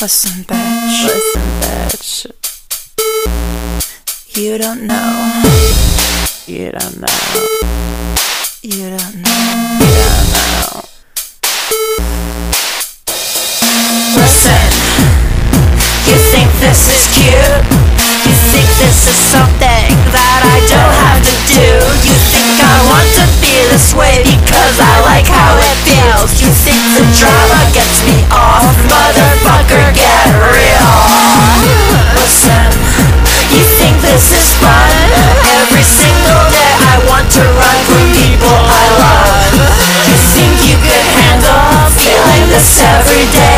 Listen, bitch. Listen, bitch. You don't know. You don't know. You don't know. You don't know. Listen. You think this is cute? You think this is something is fun? Every single day I want to run from people I love. You think you could handle feeling this every day?